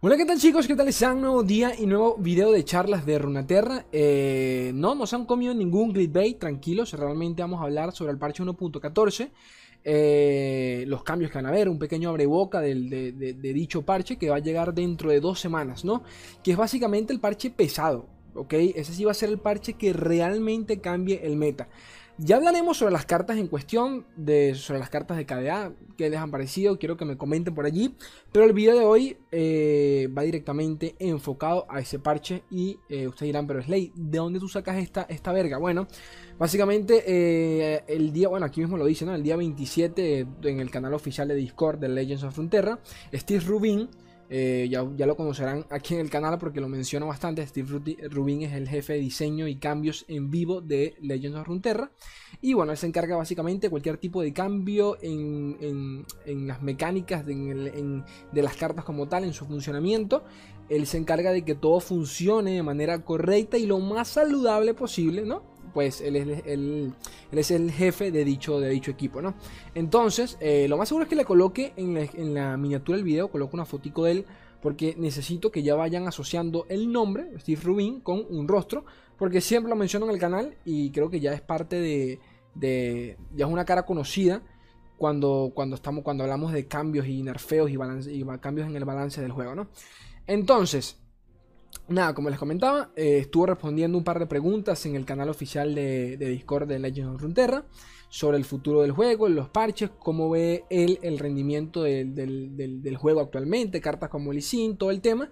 Hola, ¿qué tal chicos? ¿Qué tal están? Nuevo día y nuevo video de charlas de Runaterra. Eh, no nos han comido ningún clickbait, tranquilos. Realmente vamos a hablar sobre el parche 1.14. Eh, los cambios que van a haber, un pequeño abreboca de, de, dicho parche que va a llegar dentro de dos semanas, ¿no? Que es básicamente el parche pesado, ¿ok? Ese sí va a ser el parche que realmente cambie el meta. Ya hablaremos sobre las cartas en cuestión, de, sobre las cartas de KDA, que les han parecido, quiero que me comenten por allí. Pero el video de hoy eh, va directamente enfocado a ese parche y eh, ustedes dirán, pero Slay, ¿de dónde tú sacas esta, esta verga? Bueno, básicamente eh, el día, bueno, aquí mismo lo dice, ¿no? El día 27 en el canal oficial de Discord de Legends of Frontera, Steve Rubin eh, ya, lo conocerán aquí en el canal porque lo menciono bastante. Steve Rubin es el jefe de diseño y cambios en vivo de Legends of Runeterra. Y bueno, él se encarga básicamente de cualquier tipo de cambio en, las mecánicas de, de las cartas como tal, en su funcionamiento. Él se encarga de que todo funcione de manera correcta y lo más saludable posible, ¿no? Pues él es, el jefe de dicho, de equipo, ¿no? Entonces, eh, lo más seguro es que le coloque en la, miniatura del video, coloque una fotico de él, porque necesito que ya vayan asociando el nombre, Steve Rubin, con un rostro, porque siempre lo menciono en el canal y creo que ya es parte de, ya es una cara conocida cuando, cuando, estamos, cuando hablamos de cambios y nerfeos y, y cambios en el balance del juego, ¿no? Entonces, Nada, como les comentaba, eh, estuvo respondiendo un par de preguntas en el canal oficial de, Discord de Legends of Runeterra sobre el futuro del juego, los parches, cómo ve él el rendimiento del, juego actualmente, cartas como el ISIN, todo el tema.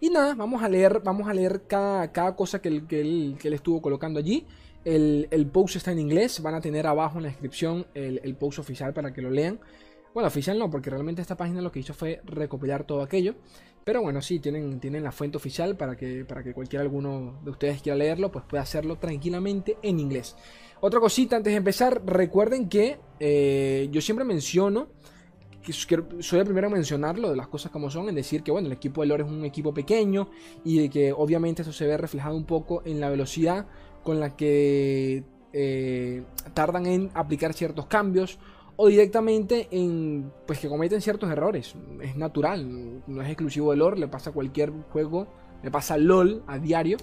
Y nada, vamos a leer, vamos a leer cada, cosa que él, estuvo colocando allí. El, post está en inglés, van a tener abajo en la descripción el, el post oficial para que lo lean. Bueno, oficial no, porque realmente esta página lo que hizo fue recopilar todo aquello. Pero bueno, sí, tienen, tienen la fuente oficial para que, para que cualquiera alguno de ustedes quiera leerlo, pues pueda hacerlo tranquilamente en inglés. Otra cosita antes de empezar, recuerden que eh, yo siempre menciono, que soy el primero a mencionarlo de las cosas como son, en decir que bueno, el equipo de Lore es un equipo pequeño y de que obviamente eso se ve reflejado un poco en la velocidad con la que eh, tardan en aplicar ciertos cambios o directamente en pues que cometen ciertos errores. Es natural, no es exclusivo de LOL, le pasa a cualquier juego, le pasa a LOL a diario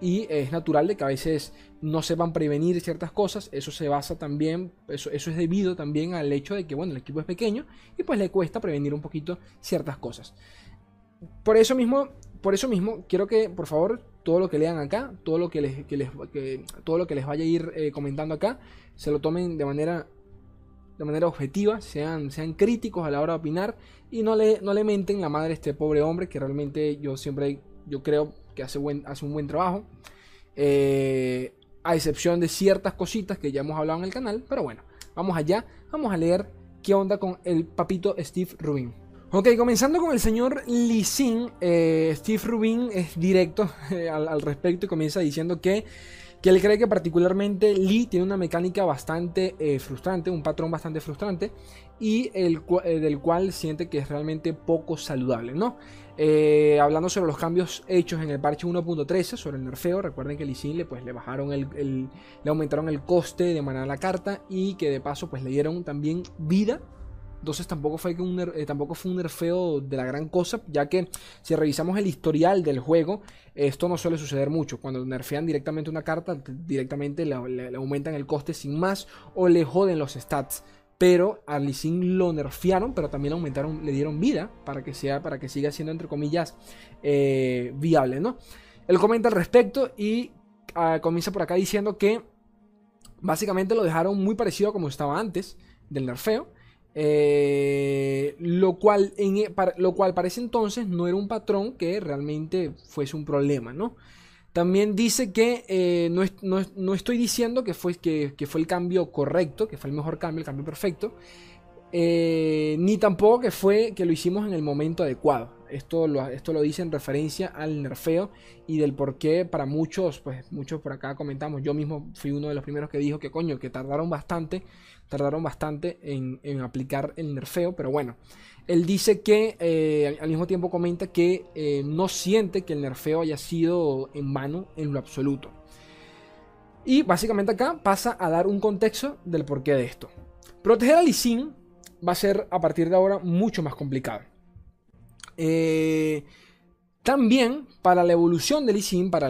y es natural de que a veces no sepan prevenir ciertas cosas, eso se basa también, eso, eso es debido también al hecho de que bueno, el equipo es pequeño y pues le cuesta prevenir un poquito ciertas cosas. Por eso mismo, por eso mismo quiero que por favor todo lo que lean acá, todo lo que les, les todo lo que les vaya a ir eh, comentando acá, se lo tomen de manera de manera objetiva, sean, sean críticos a la hora de opinar y no le, no le menten la madre a este pobre hombre que realmente yo siempre yo creo que hace, buen, hace un buen trabajo. Eh, a excepción de ciertas cositas que ya hemos hablado en el canal, pero bueno, vamos allá, vamos a leer qué onda con el papito Steve Rubin. Ok, comenzando con el señor Lee Sin, eh, Steve Rubin es directo eh, al, al respecto y comienza diciendo que que él cree que particularmente Lee tiene una mecánica bastante eh, frustrante, un patrón bastante frustrante y el, eh, del cual siente que es realmente poco saludable, ¿no? Eh, hablando sobre los cambios hechos en el parche 1.13 sobre el nerfeo, recuerden que Lee le, pues, le bajaron el, le aumentaron el coste de manar la carta y que de paso pues le dieron también vida entonces tampoco fue, un, eh, tampoco fue un nerfeo de la gran cosa, ya que si revisamos el historial del juego, esto no suele suceder mucho. Cuando nerfean directamente una carta, directamente le, aumentan el coste sin más o le joden los stats. Pero a lo nerfearon, pero también aumentaron, le dieron vida para que sea, para que siga siendo entre comillas eh, viable, ¿no? Él comenta al respecto y ah, comienza por acá diciendo que básicamente lo dejaron muy parecido a como estaba antes del nerfeo eh, lo, cual e, lo cual parece entonces no era un patrón que realmente fuese un problema, ¿no? También dice que eh, no, estoy diciendo que fue, que, fue el cambio correcto, que fue el mejor cambio, el cambio perfecto, eh, ni tampoco que fue que lo hicimos en el momento adecuado. Esto lo, esto lo dice en referencia al nerfeo y del por qué para muchos, pues muchos por acá comentamos, yo mismo fui uno de los primeros que dijo que coño, que tardaron bastante, tardaron bastante en, aplicar el nerfeo, pero bueno, él dice que eh, al mismo tiempo comenta que eh, no siente que el nerfeo haya sido en vano en lo absoluto. Y básicamente acá pasa a dar un contexto del porqué de esto. proteger a Lee Sin va a ser a partir de ahora mucho más complicado. Eh, también para la evolución de Lee para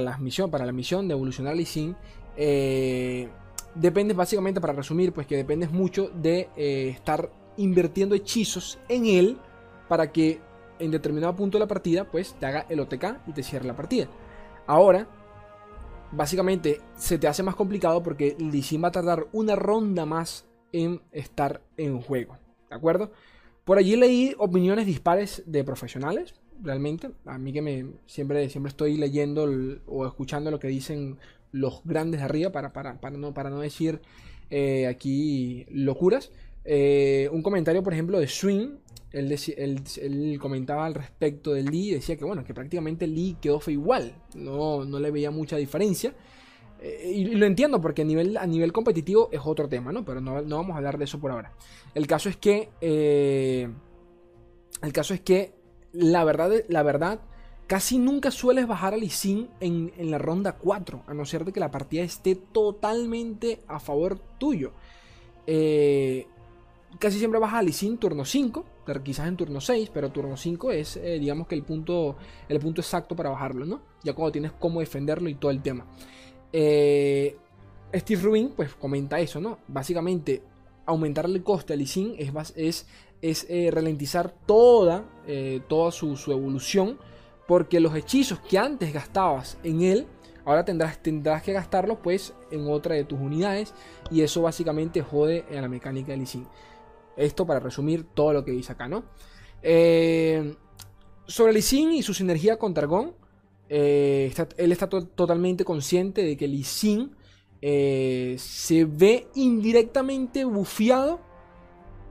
para la misión de evolucionar Sin, eh, depende básicamente, para resumir, pues que dependes mucho de eh, estar invirtiendo hechizos en él para que en determinado punto de la partida, pues te haga el OTK y te cierre la partida. Ahora, básicamente se te hace más complicado porque Lee Sin va a tardar una ronda más en estar en juego. ¿De acuerdo? Por allí leí opiniones dispares de profesionales, realmente. A mí que me siempre, siempre estoy leyendo o escuchando lo que dicen los grandes de arriba para, para, no, para no decir eh, aquí locuras. Eh, un comentario, por ejemplo, de Swing. Él, comentaba al respecto de Lee decía que, bueno, que prácticamente Lee quedó fue igual. No, no le veía mucha diferencia. Eh, y lo entiendo porque a nivel, a nivel competitivo es otro tema, ¿no? Pero no, vamos a hablar de eso por ahora. El caso es que. el caso es que. La verdad, la verdad Casi nunca sueles bajar a Lee en, en la ronda 4, a no ser de que la partida esté totalmente a favor tuyo. Eh, casi siempre bajas a Lee turno 5, quizás en turno 6, pero turno 5 es, eh, digamos que el punto, el punto exacto para bajarlo, ¿no? Ya cuando tienes cómo defenderlo y todo el tema. Eh, Steve Rubin, pues comenta eso, ¿no? Básicamente, aumentarle el coste a Lee es, es, es ralentizar toda, toda su evolución porque los hechizos que antes gastabas en él, ahora tendrás, tendrás que gastarlos pues en otra de tus unidades. Y eso básicamente jode en la mecánica de Lee Esto para resumir todo lo que dice acá, ¿no? Eh, sobre Lee y su sinergia con Targón. Eh, él está totalmente consciente de que Lee eh, se ve indirectamente bufiado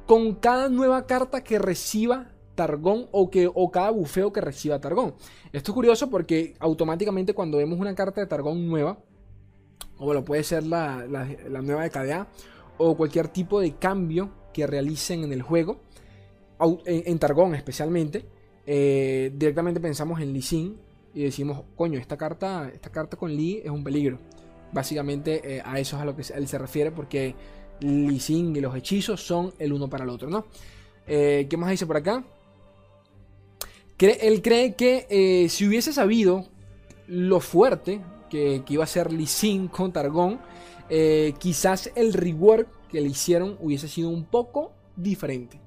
con cada nueva carta que reciba Targón o, que, o cada bufeo que reciba Targón. Esto es curioso porque automáticamente cuando vemos una carta de Targón nueva, o bueno, puede ser la, nueva de KDA, o cualquier tipo de cambio que realicen en el juego, en, Targón especialmente, eh, directamente pensamos en Lee Sin y decimos, coño, esta carta, esta carta con Lee es un peligro. Básicamente eh, a eso es a lo que él se refiere porque Lee y los hechizos son el uno para el otro, ¿no? Eh, ¿Qué más dice por acá? Él cree que eh, si hubiese sabido lo fuerte que, iba a ser Lee Sin con Targón, eh, quizás el rework que le hicieron hubiese sido un poco diferente.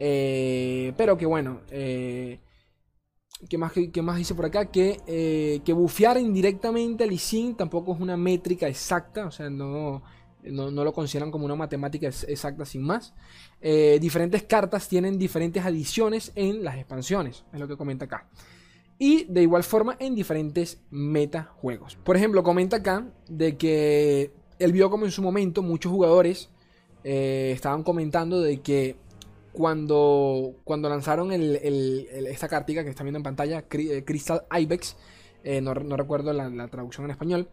Eh, pero que bueno, ¿qué, más, ¿qué más dice por acá? Que, bufear indirectamente a Lee tampoco es una métrica exacta, o sea, no no, lo consideran como una matemática exacta sin más. Eh, diferentes cartas tienen diferentes adiciones en las expansiones, es lo que comenta acá. Y de igual forma en diferentes metajuegos. Por ejemplo, comenta acá de que él vio como en su momento muchos jugadores eh, estaban comentando de que cuando, cuando lanzaron esta cartica que está viendo en pantalla, eh, Crystal Ibex, no, recuerdo la traducción en español,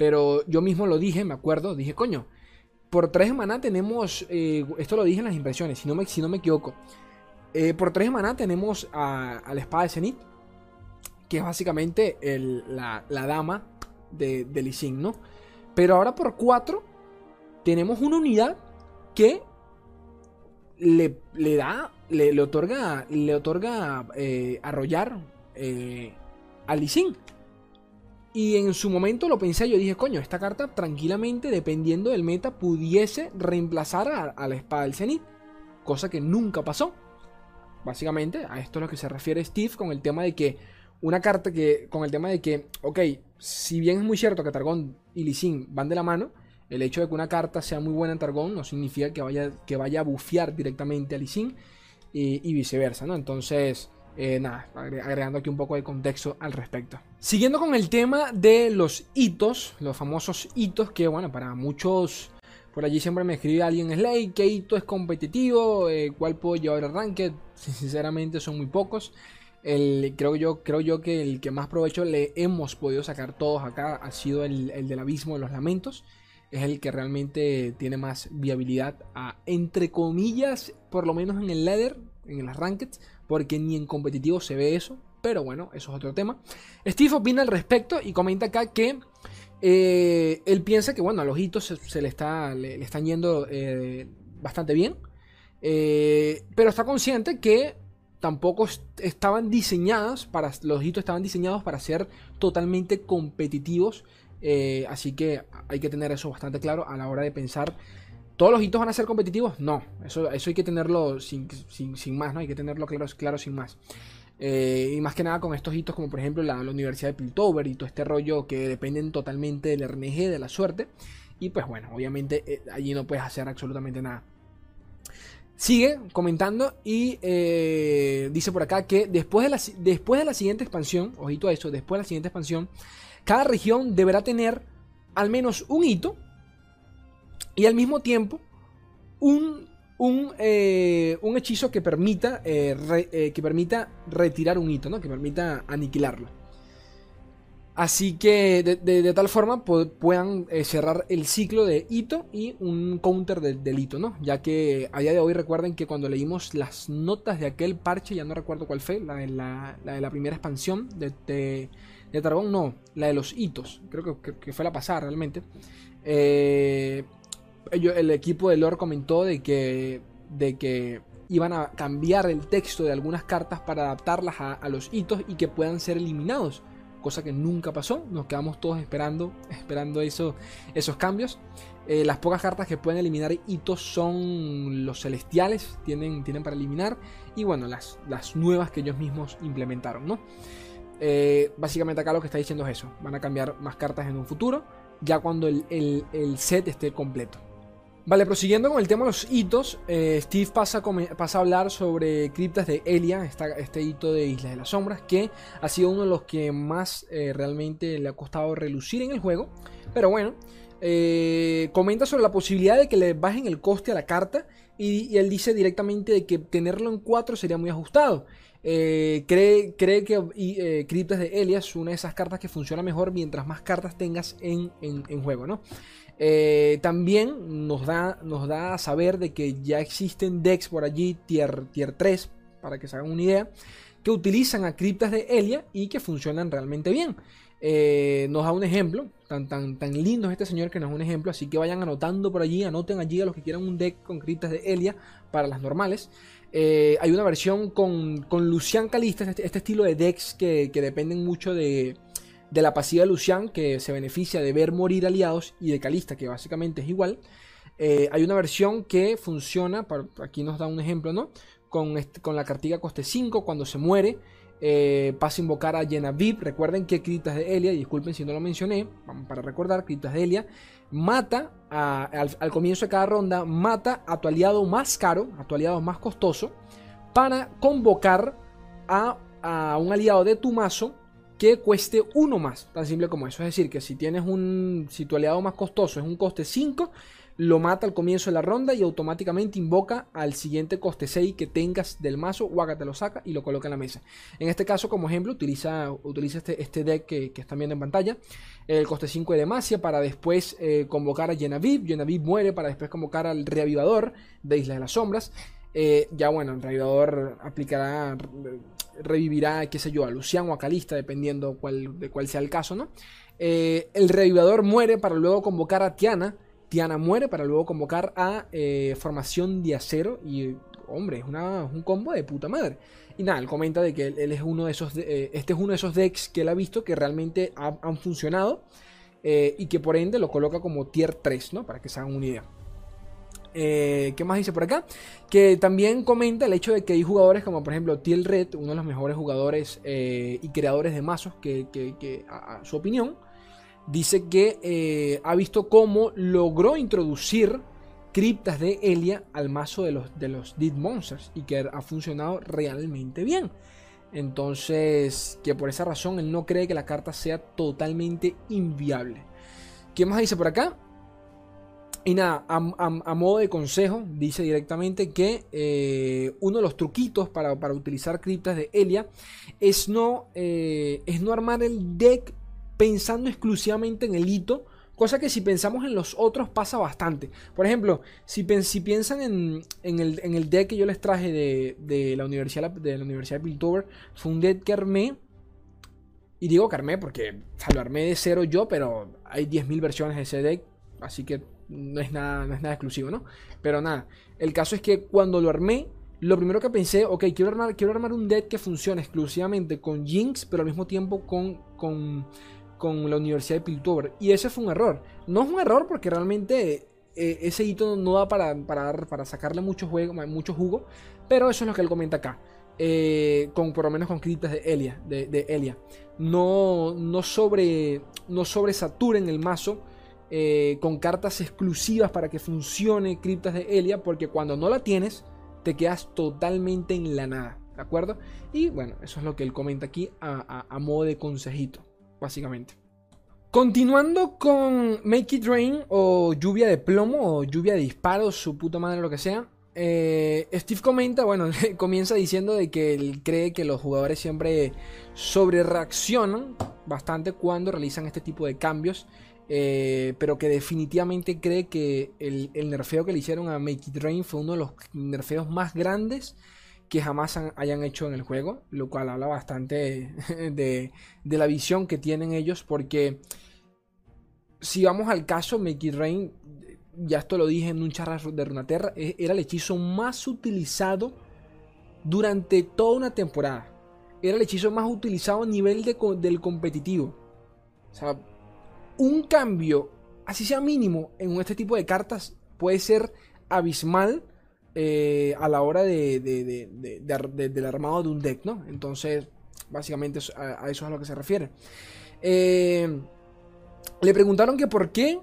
pero yo mismo lo dije, me acuerdo, dije, coño, por tres semanas tenemos, eh, esto lo dije en las impresiones, si no me, si no me equivoco, eh, por tres semanas tenemos a, la espada de Zenith, que es básicamente la, dama de, de ¿no? Pero ahora por cuatro tenemos una unidad que le, da, le, otorga, le otorga eh, arrollar a Lee y en su momento lo pensé, yo dije, coño, esta carta tranquilamente, dependiendo del meta, pudiese reemplazar a, la espada del Zenith. Cosa que nunca pasó. Básicamente, a esto es lo que se refiere Steve con el tema de que una carta que, con el tema de que, ok, si bien es muy cierto que Targón y Lee van de la mano, el hecho de que una carta sea muy buena en Targón no significa que vaya, que vaya a bufear directamente a Lee y, y viceversa, ¿no? Entonces, eh, nada, agregando aquí un poco de contexto al respecto. Siguiendo con el tema de los hitos, los famosos hitos que, bueno, para muchos, por allí siempre me escribe alguien, Slay, ¿qué hito es competitivo? Eh, ¿Cuál puedo llevar al ranked? Sinceramente son muy pocos. El, creo, yo, creo yo que el que más provecho le hemos podido sacar todos acá ha sido el, el del abismo de los lamentos. Es el que realmente tiene más viabilidad entre comillas, por lo menos en el ladder, en las rankeds, porque ni en competitivo se ve eso. Pero bueno, eso es otro tema. Steve opina al respecto y comenta acá que eh, él piensa que, bueno, a los hitos se, le, está, le, están yendo eh, bastante bien. Eh, pero está consciente que tampoco estaban diseñadas para. Los hitos estaban diseñados para ser totalmente competitivos. Así que hay que tener eso bastante claro a la hora de pensar. ¿Todos los hitos van a ser competitivos? No, eso, eso hay que tenerlo sin, más, ¿no? Hay que tenerlo claro, claro sin más. Eh, y más que nada con estos hitos como por ejemplo la, Universidad de Piltover y todo este rollo que dependen totalmente del RNG, de la suerte. Y pues bueno, obviamente eh, allí no puedes hacer absolutamente nada. Sigue comentando y eh, dice por acá que después de, la, después de la siguiente expansión, ojito a eso, después de la siguiente expansión, cada región deberá tener al menos un hito y al mismo tiempo un, un, eh, un hechizo que permita, eh, que permita retirar un hito, ¿no? que permita aniquilarlo. Así que de, tal forma puedan eh, cerrar el ciclo de hito y un counter del hito, ¿no? Ya que a día de hoy recuerden que cuando leímos las notas de aquel parche, ya no recuerdo cuál fue, la de la, primera expansión de, de, Targón, no, la de los hitos, creo que, fue la pasada realmente. Eh, el equipo de lore comentó de que, de que iban a cambiar el texto de algunas cartas para adaptarlas a los hitos y que puedan ser eliminados cosa que nunca pasó. Nos quedamos todos esperando, esperando eso, esos cambios. Eh, las pocas cartas que pueden eliminar hitos son los celestiales, tienen, tienen para eliminar. Y bueno, las, las nuevas que ellos mismos implementaron, ¿no? Eh, básicamente acá lo que está diciendo es eso. Van a cambiar más cartas en un futuro, ya cuando el, el set esté completo. Vale, prosiguiendo con el tema de los hitos, eh, Steve pasa a, pasa a, hablar sobre criptas de Elia, este hito de Islas de las Sombras, que ha sido uno de los que más eh, realmente le ha costado relucir en el juego. Pero bueno, eh, comenta sobre la posibilidad de que le bajen el coste a la carta y, él dice directamente de que tenerlo en 4 sería muy ajustado. cree, cree, que Criptas de Elia es una de esas cartas que funciona mejor mientras más cartas tengas en, en juego, ¿no? Eh, también nos da, nos da a saber de que ya existen decks por allí, tier, tier 3, para que se hagan una idea, que utilizan a criptas de Elia y que funcionan realmente bien. Eh, nos da un ejemplo, tan, tan, tan lindo es este señor que nos da un ejemplo, así que vayan anotando por allí, anoten allí a los que quieran un deck con criptas de Elia para las normales. Eh, hay una versión con, con Lucian Calista, este, este, estilo de decks que dependen mucho de, de la pasiva de Lucian, que se beneficia de ver morir aliados, y de Calista, que básicamente es igual. Eh, hay una versión que funciona, aquí nos da un ejemplo, ¿no? Con, con la cartiga coste 5, cuando se muere, eh, pasa a invocar a Genevieve. Recuerden que Criptas de Elia, disculpen si no lo mencioné, para recordar, Criptas de Elia, mata al, comienzo de cada ronda, mata a tu aliado más caro, a tu aliado más costoso, para convocar a, a un aliado de tu mazo que cueste uno más, tan simple como eso. Es decir, que si tienes un, si tu aliado más costoso es un coste 5, lo mata al comienzo de la ronda y automáticamente invoca al siguiente coste 6 que tengas del mazo, Waga te lo saca y lo coloca en la mesa. En este caso, como ejemplo, utiliza, utiliza este, este deck que, están viendo en pantalla, el coste 5 de Demacia para después eh, convocar a Genevieve, Genevieve muere para después convocar al Reavivador de Isla de las Sombras. Eh, ya bueno, el Reavivador aplicará revivirá, qué sé yo, a Luciano o a Calista, dependiendo cuál, de cuál sea el caso, ¿no? Eh, el revivador muere para luego convocar a Tiana. Tiana muere para luego convocar a eh, Formación de Acero. Y, hombre, es, un combo de puta madre. Y nada, él comenta de que él, es uno de esos. Eh, este es uno de esos decks que él ha visto que realmente han funcionado. y que por ende lo coloca como tier 3, ¿no? Para que se hagan una idea. Eh, ¿Qué más dice por acá? Que también comenta el hecho de que hay jugadores como por ejemplo Tiel Red, uno de los mejores jugadores eh, y creadores de mazos, que, a, su opinión, dice que eh, ha visto cómo logró introducir criptas de Elia al mazo de los, de los Dead Monsters y que ha funcionado realmente bien. Entonces, que por esa razón él no cree que la carta sea totalmente inviable. ¿Qué más dice por acá? Y nada, a, modo de consejo, dice directamente que eh, uno de los truquitos para, utilizar criptas de Elia es no, eh, es no armar el deck pensando exclusivamente en el hito, cosa que si pensamos en los otros pasa bastante. Por ejemplo, si, si piensan en, el, deck que yo les traje de, la, universidad, de la Universidad de Piltover, fue un deck que armé. Y digo que armé porque lo armé de cero yo, pero hay 10.000 versiones de ese deck, así que no es nada, no es nada exclusivo, ¿no? Pero nada, el caso es que cuando lo armé, lo primero que pensé, ok, quiero armar, quiero armar un deck que funcione exclusivamente con Jinx, pero al mismo tiempo con, con, con la Universidad de Piltover. Y ese fue un error. No es un error porque realmente eh, ese hito no da para, para, para sacarle mucho, juego, mucho jugo, pero eso es lo que él comenta acá. Eh, con por lo menos con criptas de Elia, de, de Elia. No, no, sobre, no sobresaturen el mazo eh, con cartas exclusivas para que funcione criptas de Elia, porque cuando no la tienes, te quedas totalmente en la nada, ¿de acuerdo? Y bueno, eso es lo que él comenta aquí a, modo de consejito, básicamente. Continuando con Make It Rain o lluvia de plomo o lluvia de disparos, su puta madre, lo que sea. Eh, Steve comenta, bueno, comienza diciendo de que él cree que los jugadores siempre sobre reaccionan bastante cuando realizan este tipo de cambios eh, pero que definitivamente cree que el, nerfeo que le hicieron a Make It Rain fue uno de los nerfeos más grandes que jamás hayan hecho en el juego, lo cual habla bastante de, la visión que tienen ellos, porque si vamos al caso, Make It Rain, ya esto lo dije en un charla de Runaterra, e, era el hechizo más utilizado durante toda una temporada. Era el hechizo más utilizado a nivel del competitivo. O sea, un cambio, así sea mínimo, en este tipo de cartas puede ser abismal eh, a la hora de, del armado de un deck, ¿no? Entonces, básicamente a, eso es a lo que se refiere. Eh, le preguntaron que por qué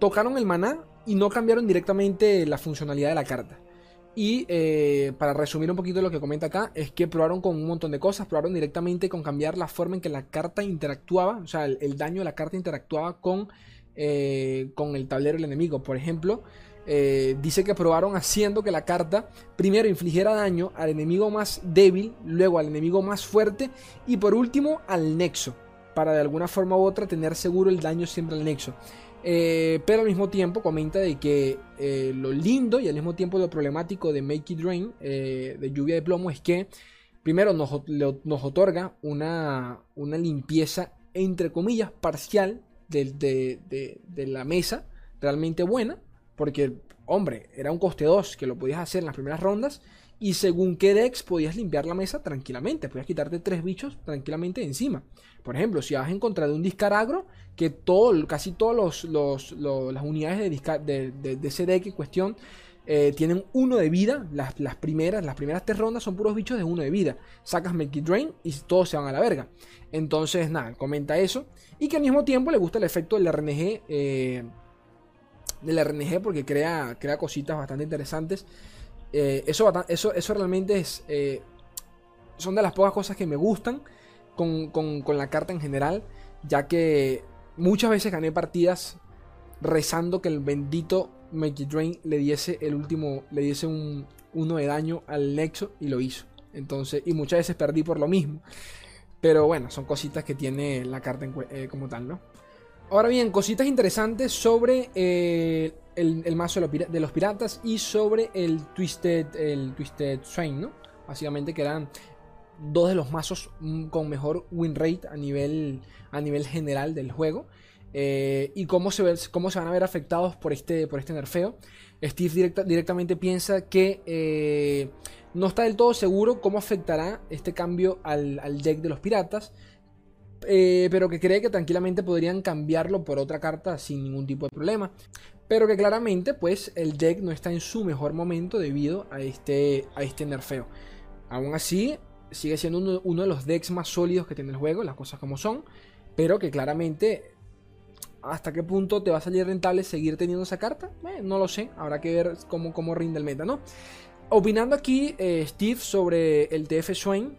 tocaron el maná y no cambiaron directamente la funcionalidad de la carta. Y eh, para resumir un poquito lo que comenta acá, es que probaron con un montón de cosas, probaron directamente con cambiar la forma en que la carta interactuaba, o sea, el, daño de la carta interactuaba con, eh, con el tablero del enemigo. Por ejemplo, eh, dice que probaron haciendo que la carta primero infligiera daño al enemigo más débil, luego al enemigo más fuerte y por último al nexo, para de alguna forma u otra tener seguro el daño siempre al nexo. Eh, pero al mismo tiempo comenta de que eh, lo lindo y al mismo tiempo lo problemático de Make It Rain, eh, de lluvia de plomo, es que primero nos, otorga una, una, limpieza, entre comillas, parcial de, de, la mesa, realmente buena, porque, hombre, era un coste 2 que lo podías hacer en las primeras rondas y según qué decks podías limpiar la mesa tranquilamente. Podías quitarte tres bichos tranquilamente encima. Por ejemplo, si vas a encontrar un discaragro, que todo, casi todas los, las unidades de, de, ese deck en cuestión eh, tienen uno de vida. Las, primeras, las primeras tres rondas son puros bichos de uno de vida. Sacas Make Drain y todos se van a la verga. Entonces, nada, comenta eso. Y que al mismo tiempo le gusta el efecto del RNG. Eh, del RNG porque crea, crea cositas bastante interesantes. Eh, eso, eso, eso realmente es. Eh, son de las pocas cosas que me gustan con, la carta en general. Ya que muchas veces gané partidas rezando que el bendito Make Drain le diese el último. Le diese un uno de daño al Nexo y lo hizo. Entonces, y muchas veces perdí por lo mismo. Pero bueno, son cositas que tiene la carta eh, como tal, ¿no? Ahora bien, cositas interesantes sobre el, mazo de los, piratas y sobre el Twisted, el Twisted ¿no? Básicamente que eran dos de los mazos mm, con mejor win rate a nivel, a nivel general del juego. Eh, y cómo se, cómo se van a ver afectados por este, por este nerfeo. Steve directamente piensa que eh, no está del todo seguro cómo afectará este cambio al, al deck de los piratas. Eh, pero que cree que tranquilamente podrían cambiarlo por otra carta sin ningún tipo de problema pero que claramente pues el deck no está en su mejor momento debido a este, a este nerfeo. Aún así, sigue siendo uno, de los decks más sólidos que tiene el juego, las cosas como son, pero que claramente hasta qué punto te va a salir rentable seguir teniendo esa carta, eh, no lo sé, habrá que ver cómo, cómo rinde el meta. Opinando aquí eh, Steve sobre el TF Swain,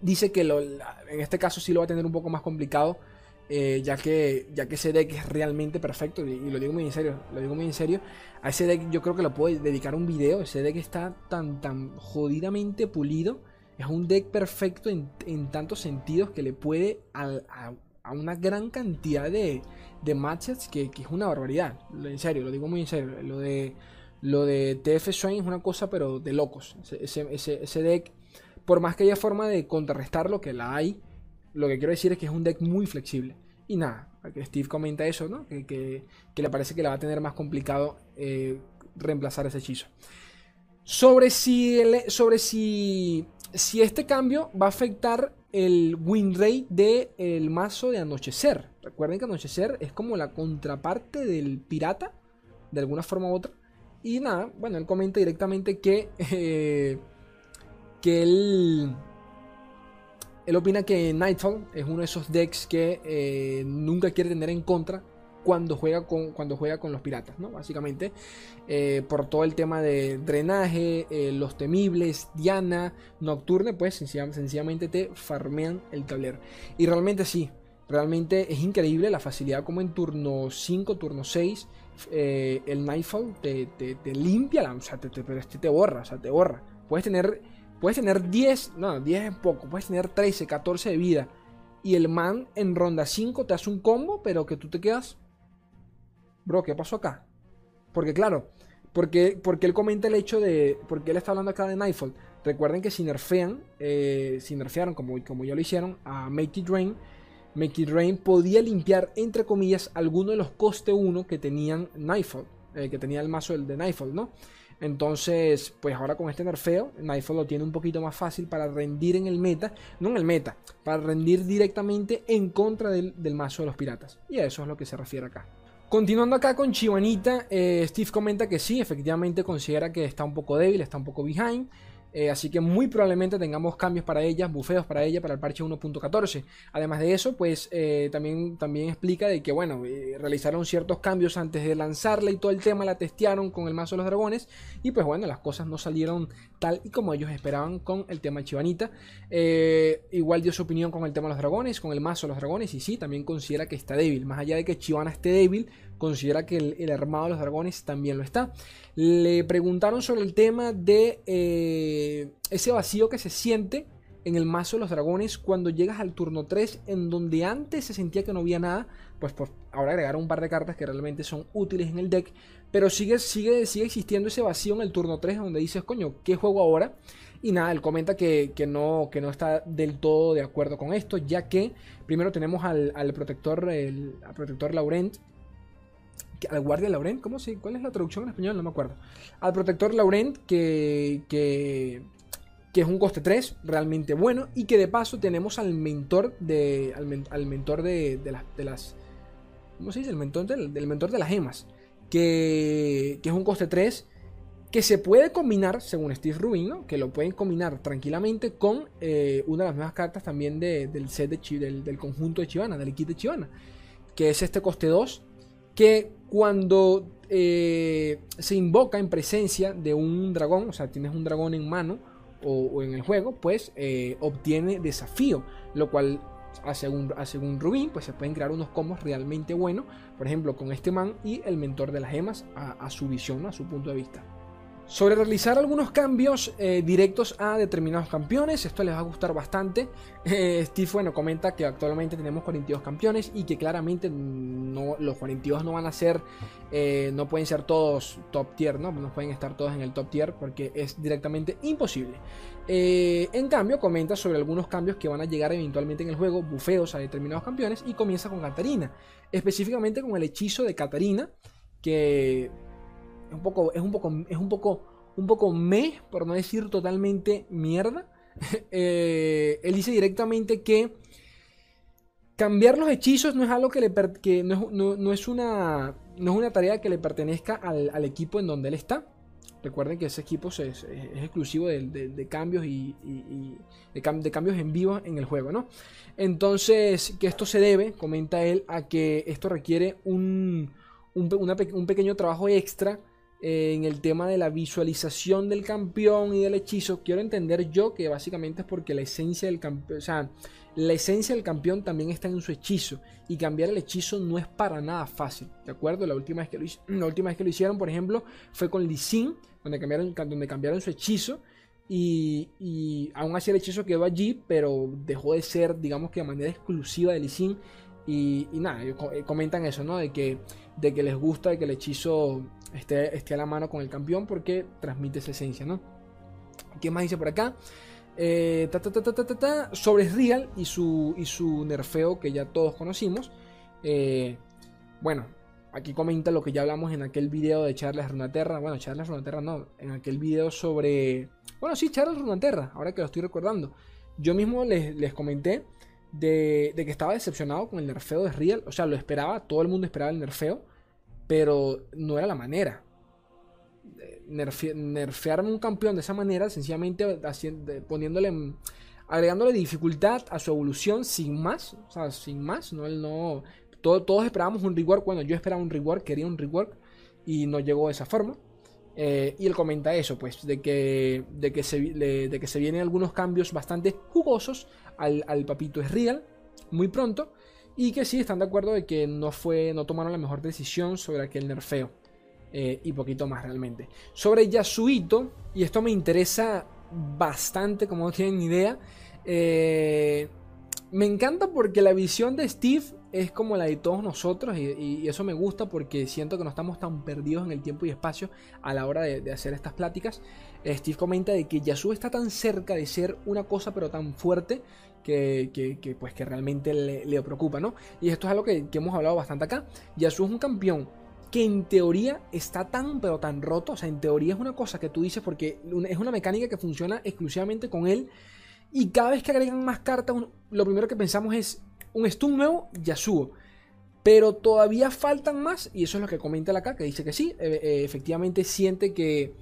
dice que en este caso sí lo va a tener un poco más complicado eh, ya, que, ya que ese deck es realmente perfecto, y, lo digo muy en serio, lo digo muy en serio, a ese deck yo creo que lo puedo dedicar un video, ese deck está tan, tan jodidamente pulido, es un deck perfecto en, tantos sentidos que le puede a, una gran cantidad de, de matches que, es una barbaridad, en serio, lo digo muy en serio, lo de, lo de TF Swain es una cosa pero de locos, ese, ese, ese deck, por más que haya forma de contrarrestarlo, que la hay, lo que quiero decir es que es un deck muy flexible. Y nada, Steve comenta eso, ¿no? Que, le parece que le va a tener más complicado eh, reemplazar ese hechizo. Sobre si, sobre si, si este cambio va a afectar el win rate del mazo de Anochecer. Recuerden que Anochecer es como la contraparte del pirata, de alguna forma u otra. Y nada, bueno, él comenta directamente que, eh, que él, él opina que Nightfall es uno de esos decks que eh, nunca quiere tener en contra cuando juega con, cuando juega con los piratas, ¿no? Básicamente, eh, por todo el tema de drenaje, los temibles, Diana, Nocturne, pues sencillamente te farmean el tablero. Y realmente sí, realmente es increíble la facilidad como en turno 5, turno 6 eh, el Nightfall te, limpia, la, o sea, te, pero este te borra, o sea, te borra. Puedes tener, puedes tener 10, no, 10 es poco, puedes tener 13, 14 de vida. Y el man en ronda 5 te hace un combo, pero que tú te quedas. Bro, ¿qué pasó acá? Porque claro, porque, porque él comenta el hecho de. Porque él está hablando acá de Nightfall. Recuerden que si nerfean, eh, si nerfearon, como, como ya lo hicieron, a Make It Rain Make Rain podía limpiar, entre comillas, alguno de los coste 1 que tenían Nightfall, eh, que tenía el mazo de Nightfall, ¿no? Entonces, pues ahora con este nerfeo, Nightfall lo tiene un poquito más fácil para rendir en el meta, no en el meta, para rendir directamente en contra del, mazo de los piratas. Y a eso es lo que se refiere acá. Continuando acá con Chivanita, eh, Steve comenta que sí, efectivamente considera que está un poco débil, está un poco behind. Eh, así que muy probablemente tengamos cambios para ellas, bufeos para ella para el parche 1.14. Además de eso, pues eh, también, también explica de que, bueno, eh, realizaron ciertos cambios antes de lanzarla y todo el tema la testearon con el mazo de los dragones. Y pues bueno, las cosas no salieron tal y como ellos esperaban con el tema Chivanita. igual dio su opinión con el tema de los dragones, con el mazo de los dragones. Y sí, también considera que está débil. Más allá de que Chivana esté débil, considera que el, armado de los dragones también lo está. Le preguntaron sobre el tema de eh, ese vacío que se siente en el mazo de los dragones cuando llegas al turno 3, en donde antes se sentía que no había nada, pues, ahora agregaron un par de cartas que realmente son útiles en el deck, pero sigue, sigue, sigue existiendo ese vacío en el turno 3, donde dices, coño, ¿qué juego ahora? Y nada, él comenta que, no, que no está del todo de acuerdo con esto, ya que primero tenemos al, protector, el, al protector Laurent, al guardia Laurent, ¿cómo se? ¿Cuál es la traducción en español? No me acuerdo. Al protector Laurent, que, que, que es un coste 3, realmente bueno. Y que de paso tenemos al mentor de. Al, mentor de, de, las. ¿Cómo se dice? El mentor del, mentor de las gemas. Que, que, es un coste 3. Que se puede combinar, según Steve Rubin, ¿no? que lo pueden combinar tranquilamente con eh, una de las nuevas cartas también del set de del, del, conjunto de Chivana, del kit de Chivana, que es este coste 2, que cuando eh, se invoca en presencia de un dragón, o sea, tienes un dragón en mano o, en el juego, pues eh, obtiene desafío, lo cual según, según Rubin, pues se pueden crear unos combos realmente buenos, por ejemplo, con este man y el mentor de las gemas a, su visión, a su punto de vista. Sobre realizar algunos cambios eh, directos a determinados campeones, esto les va a gustar bastante. Eh, Steve, bueno, comenta que actualmente tenemos 42 campeones y que claramente no, los 42 no van a ser, eh, no pueden ser todos top tier, ¿no? No pueden estar todos en el top tier porque es directamente imposible. en cambio, comenta sobre algunos cambios que van a llegar eventualmente en el juego, bufeos a determinados campeones y comienza con Katarina, específicamente con el hechizo de Katarina que es un poco, es un poco, es un poco, un poco me, por no decir totalmente mierda. Eh, él dice directamente que cambiar los hechizos no es algo que le que no, es una no es una tarea que le pertenezca al, equipo en donde él está. Recuerden que ese equipo es, es, exclusivo de, cambios y, de, cambios en vivo en el juego, ¿no? Entonces, que esto se debe, comenta él, a que esto requiere un, un pequeño trabajo extra en el tema de la visualización del campeón y del hechizo, quiero entender yo que básicamente es porque la esencia del campeón, o sea, la esencia del campeón también está en su hechizo y cambiar el hechizo no es para nada fácil, ¿de acuerdo? La última vez que lo, la última vez que lo hicieron, por ejemplo, fue con Lee Sin, donde cambiaron, donde cambiaron su hechizo y, y, aún así el hechizo quedó allí, pero dejó de ser, digamos que de manera exclusiva de Lee Sin y, y nada, comentan eso, ¿no? De que, de que les gusta que el hechizo esté, a la mano con el campeón porque transmite esa esencia, ¿no? ¿Qué más dice por acá? Eh, sobre Real y su, y su nerfeo que ya todos conocimos. Eh, bueno, aquí comenta lo que ya hablamos en aquel video de Charles Runaterra. Bueno, Charles Runaterra no, en aquel video sobre... Bueno, sí, Charles Runaterra, ahora que lo estoy recordando. Yo mismo les, comenté de, que estaba decepcionado con el nerfeo de Real. O sea, lo esperaba, todo el mundo esperaba el nerfeo, pero no era la manera. nerfearme un campeón de esa manera, sencillamente poniéndole, agregándole dificultad a su evolución sin más, o sea, sin más, no, no, todos esperábamos un rework, bueno, yo esperaba un rework, quería un rework y no llegó de esa forma. Eh, y él comenta eso, pues, de que, de que, se, de que se vienen algunos cambios bastante jugosos al, papito es real, muy pronto, y que sí están de acuerdo de que no, fue, no tomaron la mejor decisión sobre aquel nerfeo. Eh, y poquito más realmente. Sobre Yasuito, y esto me interesa bastante, como no tienen idea. Eh, me encanta porque la visión de Steve es como la de todos nosotros y, eso me gusta porque siento que no estamos tan perdidos en el tiempo y espacio a la hora de, hacer estas pláticas. Eh, Steve comenta de que Yasuo está tan cerca de ser una cosa pero tan fuerte que, pues que realmente le, preocupa, ¿no? Y esto es algo que, hemos hablado bastante acá. Yasuo es un campeón que en teoría está tan pero tan roto, o sea, en teoría es una cosa que tú dices porque es una mecánica que funciona exclusivamente con él y cada vez que agregan más cartas, lo primero que pensamos es un stun nuevo, Yasuo. Pero todavía faltan más, y eso es lo que comenta la acá, que dice que sí, eh, eh, efectivamente siente que,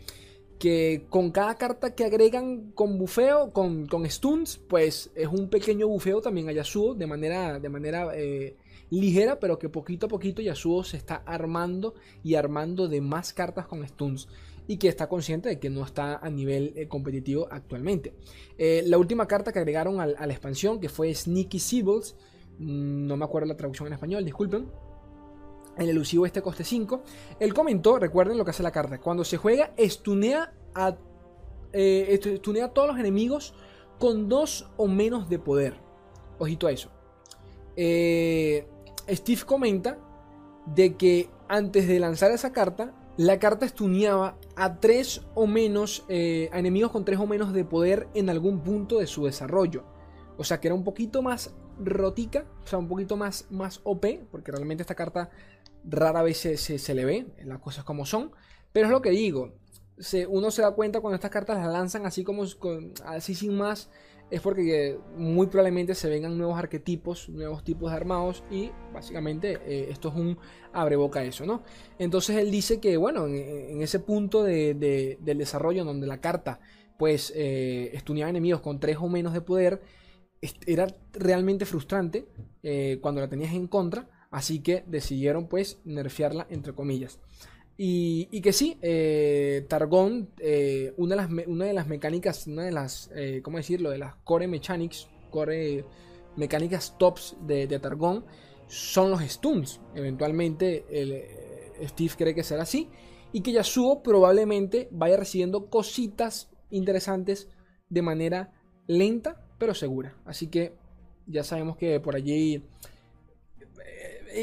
que con cada carta que agregan con bufeo, con, con, stuns, pues es un pequeño bufeo también a Yasuo de manera, de manera eh, ligera, pero que poquito a poquito Yasuo se está armando y armando de más cartas con stuns y que está consciente de que no está a nivel eh, competitivo actualmente. Eh, la última carta que agregaron a la expansión, que fue Sneaky Sibyls, mm, no me acuerdo la traducción en español, disculpen. El elusivo este coste 5. Él comentó, recuerden lo que hace la carta. Cuando se juega, estunea a, eh, estunea a todos los enemigos con dos o menos de poder. Ojito a eso. Steve comenta de que antes de lanzar esa carta, la carta estuneaba a tres o menos eh, enemigos con tres o menos de poder en algún punto de su desarrollo. O sea que era un poquito más rotica, o sea, un poquito más, más OP, porque realmente esta carta rara vez se, le ve, las cosas como son. Pero es lo que digo, uno se da cuenta cuando estas cartas las lanzan así como así sin más es porque muy probablemente se vengan nuevos arquetipos, nuevos tipos de armados y básicamente eh, esto es un abreboca a eso, ¿no? Entonces él dice que, bueno, en, ese punto del desarrollo donde la carta pues eh, estudiaba enemigos con 3 o menos de poder, era realmente frustrante eh, cuando la tenías en contra, así que decidieron pues nerfearla entre comillas. Y, que sí, eh, Targon, eh, una, de las mecánicas, una de las, eh, ¿cómo decirlo? De las core mechanics, core mecánicas tops de, Targon, son los stuns. Eventualmente Steve cree que será así. Y que Yasuo probablemente vaya recibiendo cositas interesantes de manera lenta, pero segura. Así que ya sabemos que por allí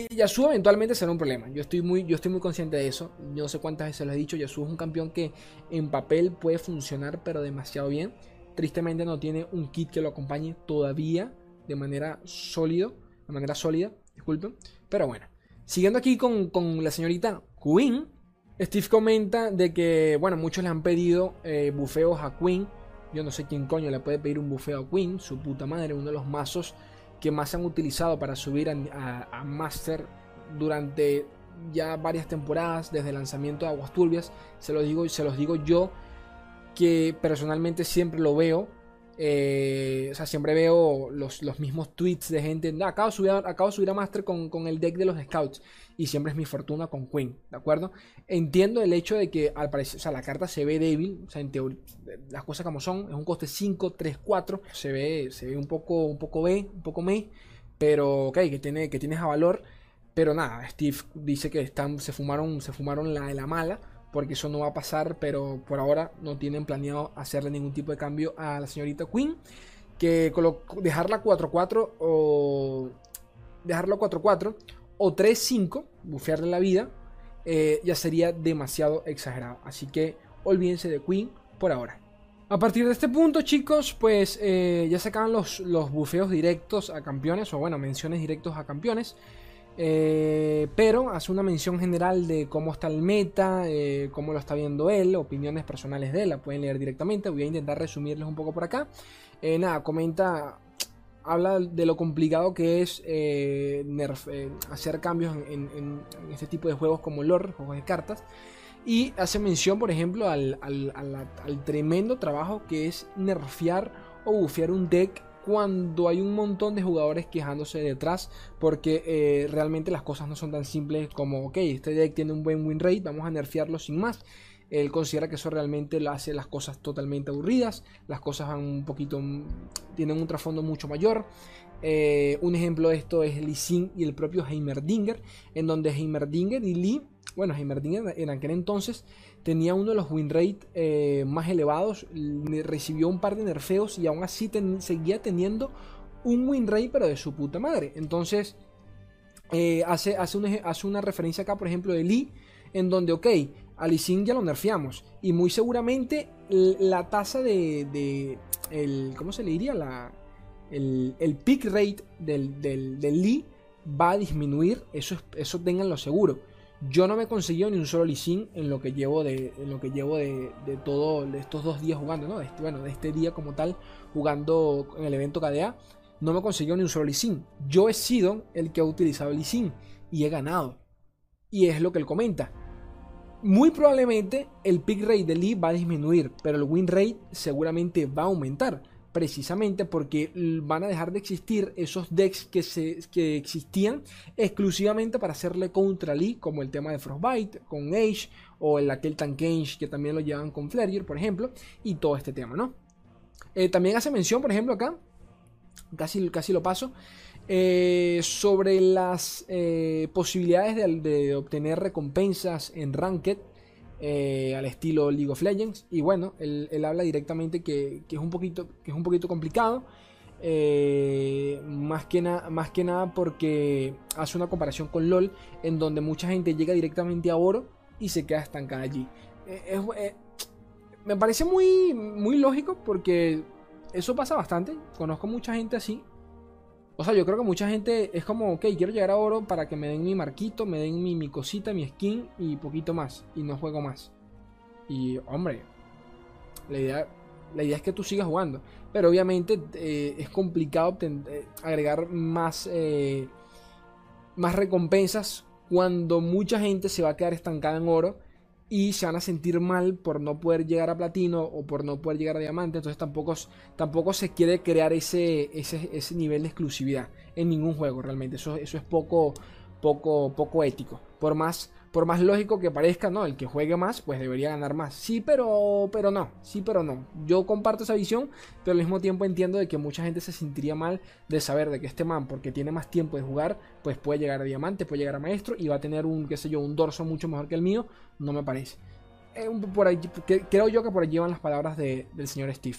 Yasuo eventualmente será un problema. Yo estoy, muy, yo estoy muy consciente de eso. Yo no sé cuántas veces lo he dicho. Yasuo es un campeón que en papel puede funcionar, pero demasiado bien. Tristemente no tiene un kit que lo acompañe todavía de manera sólido, de manera sólida, disculpen. Pero bueno, siguiendo aquí con, la señorita Queen, Steve comenta de que, bueno, muchos le han pedido eh, bufeos a Queen. Yo no sé quién coño le puede pedir un bufeo a Queen, su puta madre, uno de los mazos que más se han utilizado para subir a, Master durante ya varias temporadas desde el lanzamiento de Aguas Turbias. Se los digo, se los digo yo que personalmente siempre lo veo eh, o sea, siempre veo los, mismos tweets de gente. acabo, de subir, acabo de subir a Master con, el deck de los Scouts. Y siempre es mi fortuna con Queen, ¿de acuerdo? Entiendo el hecho de que al parecer, o sea, la carta se ve débil. O sea, teoría, las cosas como son. Es un coste 5, 3, 4. Se ve, se ve un poco, un poco B, un poco me. Pero, ok, que tiene, que tiene a valor. Pero nada, Steve dice que están, se fumaron, se fumaron la de la mala porque eso no va a pasar, pero por ahora no tienen planeado hacerle ningún tipo de cambio a la señorita Queen. Que dejarla 4-4 o dejarlo 4-4 o 3-5, bufearle la vida, eh, ya sería demasiado exagerado. Así que olvídense de Queen por ahora. A partir de este punto, chicos, pues eh, ya se los, los bufeos directos a campeones, o bueno, menciones directos a campeones. Eh, pero hace una mención general de cómo está el meta, cómo lo está viendo él, opiniones personales de él, la pueden leer directamente. Voy a intentar resumirles un poco por acá. Nada, comenta, habla de lo complicado que es hacer cambios en, este tipo de juegos como lore, juegos de cartas. Y hace mención, por ejemplo, al, al tremendo trabajo que es nerfear o bufear un deck cuando hay un montón de jugadores quejándose detrás porque eh, realmente las cosas no son tan simples como, ok, este deck tiene un buen win rate, vamos a nerfearlo sin más. Él considera que eso realmente lo hace las cosas totalmente aburridas, las cosas van un poquito, tienen un trasfondo mucho mayor. Eh, un ejemplo de esto es Lee Sin y el propio Heimerdinger, en donde Heimerdinger y Lee, bueno, Heimerdinger en aquel entonces tenía uno de los win rate eh, más elevados, recibió un par de nerfeos y aún así seguía teniendo un win rate pero de su puta madre. Entonces eh, hace, hace, hace, una, referencia acá, por ejemplo, de Lee, en donde, ok, a Lee Sin ya lo nerfeamos y muy seguramente la tasa de, el, ¿cómo se le diría? La, el, el peak rate del, del, del Lee va a disminuir, eso, eso tenganlo seguro. Yo no me he conseguido ni un solo Lee en lo que llevo de, lo que llevo de, de todo estos dos días jugando, ¿no? este, bueno, de este día como tal, jugando en el evento KDA, no me he conseguido ni un solo Lee Yo he sido el que ha utilizado el y he ganado. Y es lo que él comenta. Muy probablemente el pick rate de Lee va a disminuir, pero el win rate seguramente va a aumentar precisamente porque van a dejar de existir esos decks que, se, que existían exclusivamente para hacerle contra Lee, como el tema de Frostbite con Age o el aquel Tankage que también lo llevan con Flareer, por ejemplo, y todo este tema, ¿no? Eh, también hace mención, por ejemplo, acá, casi, casi lo paso, eh, sobre las eh, posibilidades de, obtener recompensas en Ranked eh, al estilo League of Legends. Y bueno, él, habla directamente que, es un poquito, es un poquito complicado. Más, que más que nada porque hace una comparación con LOL, en donde mucha gente llega directamente a oro y se queda estancada allí. Me parece muy, muy lógico porque eso pasa bastante. Conozco mucha gente así o sea, yo creo que mucha gente es como, ok, quiero llegar a oro para que me den mi marquito, me den mi, cosita, mi skin y poquito más. Y no juego más. Y, hombre, la idea, la idea es que tú sigas jugando. Pero obviamente eh, es complicado eh, agregar más, eh, más recompensas cuando mucha gente se va a quedar estancada en oro y se van a sentir mal por no poder llegar a platino o por no poder llegar a diamante. Entonces tampoco, tampoco se quiere crear ese, ese, nivel de exclusividad en ningún juego realmente. Eso, eso es poco, poco, poco ético. Por más por más lógico que parezca, no, el que juegue más, pues debería ganar más. Sí, pero, pero no, sí, pero no. Yo comparto esa visión, pero al mismo tiempo entiendo de que mucha gente se sentiría mal de saber de que este man, porque tiene más tiempo de jugar, pues puede llegar a diamante, puede llegar a maestro y va a tener un, qué sé yo, un dorso mucho mejor que el mío. No me parece. Eh, creo yo que por allí van las palabras del señor Steve.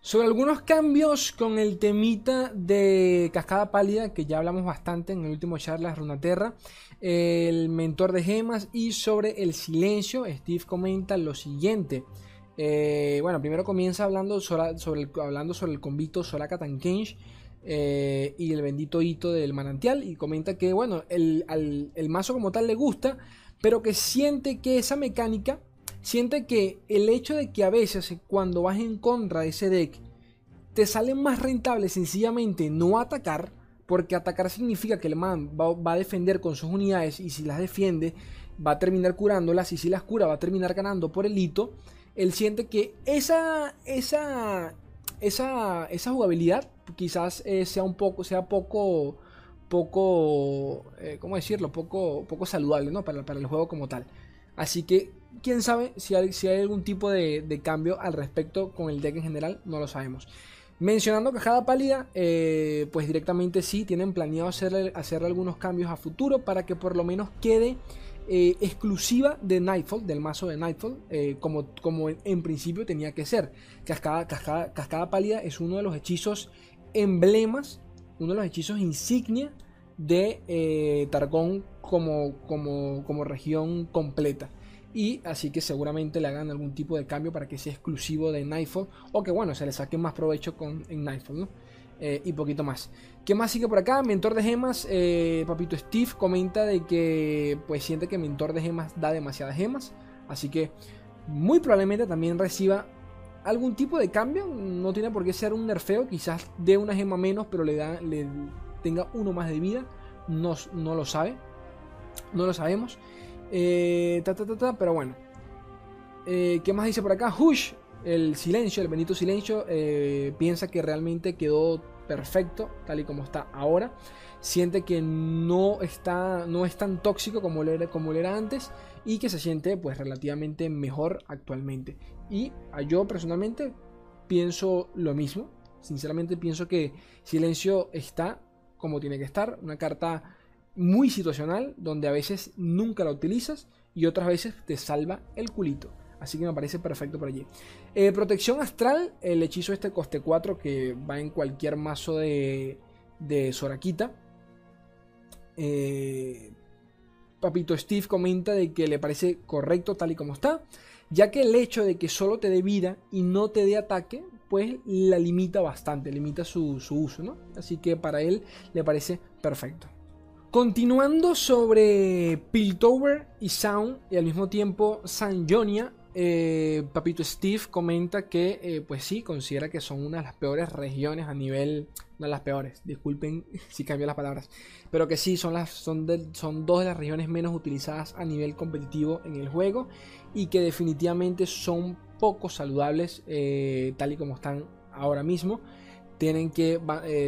Sobre algunos cambios con el temita de Cascada Pálida, que ya hablamos bastante en el último charla de Runaterra, el mentor de gemas y sobre el silencio, Steve comenta lo siguiente. Eh, bueno, primero comienza hablando sobre, el, hablando sobre el convito Soraka Tankensh eh, y el bendito hito del manantial y comenta que, bueno, el, el mazo como tal le gusta, pero que siente que esa mecánica siente que el hecho de que a veces cuando vas en contra de ese deck te sale más rentable sencillamente no atacar, porque atacar significa que el man va, a defender con sus unidades y si las defiende va a terminar curándolas y si las cura va a terminar ganando por el hito, él siente que esa, esa, esa, esa jugabilidad quizás eh, sea un poco, sea poco, poco, eh, ¿cómo decirlo? Poco, poco saludable, ¿no? Para, para el juego como tal. Así que quién sabe si hay, algún tipo de, cambio al respecto con el deck en general, no lo sabemos. Mencionando Cajada Pálida, eh, pues directamente sí, tienen planeado hacerle, algunos cambios a futuro para que por lo menos quede eh, exclusiva de Nightfall, del mazo de Nightfall, eh, como, como en, principio tenía que ser. Cascada, cascada, cascada Pálida es uno de los hechizos emblemas, uno de los hechizos insignia de Targón como, como, como región completa y así que seguramente le hagan algún tipo de cambio para que sea exclusivo de Nightfall o que bueno se le saque más provecho con en Nightfall eh, y poquito más. ¿Qué más sigue por acá? Mentor de gemas. eh, papito Steve comenta de que pues siente que Mentor de gemas da demasiadas gemas. Así que muy probablemente también reciba algún tipo de cambio. No tiene por qué ser un nerfeo. Quizás dé una gema menos, pero le, da, le tenga uno más de vida. No, no lo sabe. No lo sabemos. Eh, ta, ta, ta, ta, pero bueno. Eh, ¿Qué más dice por acá? Hush, el silencio, el Benito Silencio, eh, piensa que realmente quedó perfecto, tal y como está ahora. Siente que no, está, no es tan tóxico como lo, era, como era antes y que se siente pues relativamente mejor actualmente. Y a yo personalmente pienso lo mismo. Sinceramente pienso que Silencio está como tiene que estar. Una carta muy situacional donde a veces nunca la utilizas y otras veces te salva el culito. Así que me parece perfecto por allí. Eh, protección astral, el hechizo este coste 4 que va en cualquier mazo de, de Sorakita. Eh, Papito Steve comenta de que le parece correcto tal y como está, ya que el hecho de que solo te dé vida y no te dé ataque, pues la limita bastante, limita su, su uso, ¿no? Así que para él le parece perfecto. Continuando sobre Piltover y Sound y al mismo tiempo San Jonia, eh, Papito Steve comenta que, eh, pues sí, considera que son una de las peores regiones a nivel. No las peores, disculpen si cambio las palabras. Pero que sí, son, las, son, de, son dos de las regiones menos utilizadas a nivel competitivo en el juego. Y que definitivamente son poco saludables, eh, tal y como están ahora mismo. Tienen que.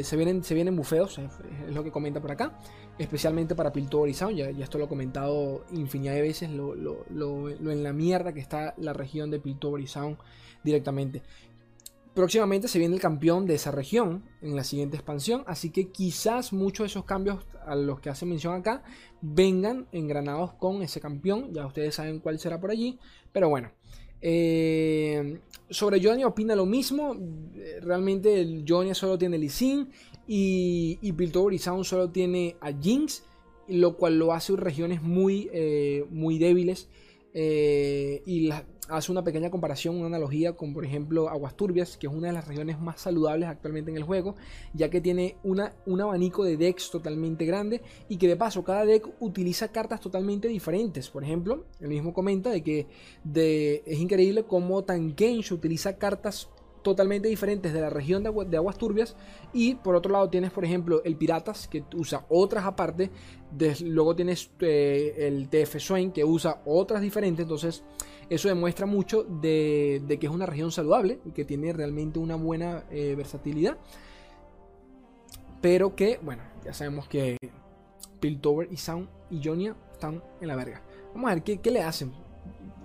Se, vienen, se vienen bufeos, es lo que comenta por acá especialmente para Piltover. Ya, esto lo he comentado infinidad de veces, lo, en la mierda que está la región de Piltover directamente. Próximamente se viene el campeón de esa región en la siguiente expansión, así que quizás muchos de esos cambios a los que hace mención acá vengan engranados con ese campeón. Ya ustedes saben cuál será por allí, pero bueno. Eh, sobre Johnny opina lo mismo. Realmente el Johnny solo tiene Sin y, y Piltover solo tiene a Jinx, lo cual lo hace regiones muy, eh, muy débiles. Eh, y hace una pequeña comparación, una analogía con, por ejemplo, Aguas Turbias, que es una de las regiones más saludables actualmente en el juego, ya que tiene una, un abanico de decks totalmente grande y que de paso cada deck utiliza cartas totalmente diferentes. Por ejemplo, el mismo comenta de que es increíble cómo Tankensho utiliza cartas totalmente diferentes de la región de, aguas turbias. Y por otro lado tienes por ejemplo el piratas que usa otras aparte. Luego tienes eh, el TF Swain que usa otras diferentes. Entonces eso demuestra mucho de, que es una región saludable y que tiene realmente una buena eh, versatilidad. Pero que bueno ya sabemos que Piltover y Sound y Jonia están en la verga. Vamos a ver qué le hacen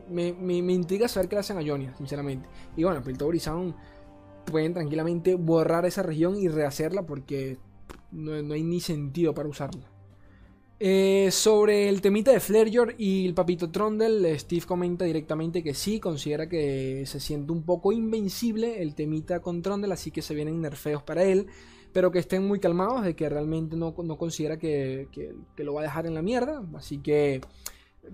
me, me, me, intriga saber qué le hacen a Jonia, sinceramente. Y bueno, Piltover y Sound pueden tranquilamente borrar esa región y rehacerla porque no, no hay ni sentido para usarla. Eh, sobre el temita de Flareyor y el papito Trondel, Steve comenta directamente que sí, considera que se siente un poco invencible el temita con Trondel, así que se vienen nerfeos para él, pero que estén muy calmados de que realmente no, no considera que, que, lo va a dejar en la mierda, así que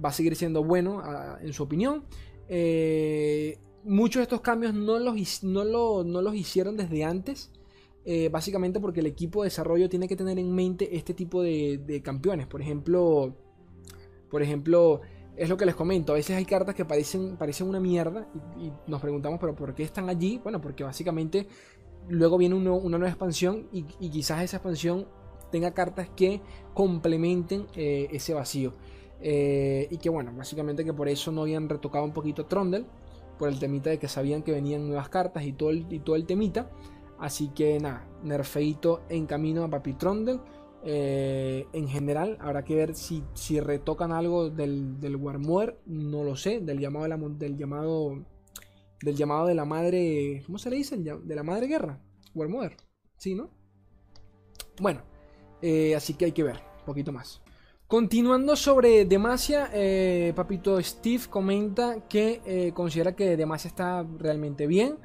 va a seguir siendo bueno en su opinión. Eh, muchos de estos cambios no los, no, lo, no los hicieron desde antes. Eh, básicamente porque el equipo de desarrollo tiene que tener en mente este tipo de, campeones. Por ejemplo, por ejemplo, es lo que les comento. A veces hay cartas que parecen, parecen una mierda y, y nos preguntamos, pero ¿por qué están allí? Bueno, porque básicamente luego viene uno, una nueva expansión y, y, quizás esa expansión tenga cartas que complementen eh, ese vacío. Eh, y que bueno, básicamente que por eso no habían retocado un poquito Trondel. Por el temita de que sabían que venían nuevas cartas y todo el, y todo el temita. Así que nada, nerfeito en camino a Papi Trondel. Eh, en general, habrá que ver si, si retocan algo del, del Warmoer. No lo sé. Del llamado de la, del llamado. Del llamado de la madre. ¿Cómo se le dice? De la madre guerra. Warmoer. Sí, ¿no? Bueno. Eh, así que hay que ver. Un poquito más. Continuando sobre Demacia, eh, Papito Steve comenta que eh, considera que Demacia está realmente bien,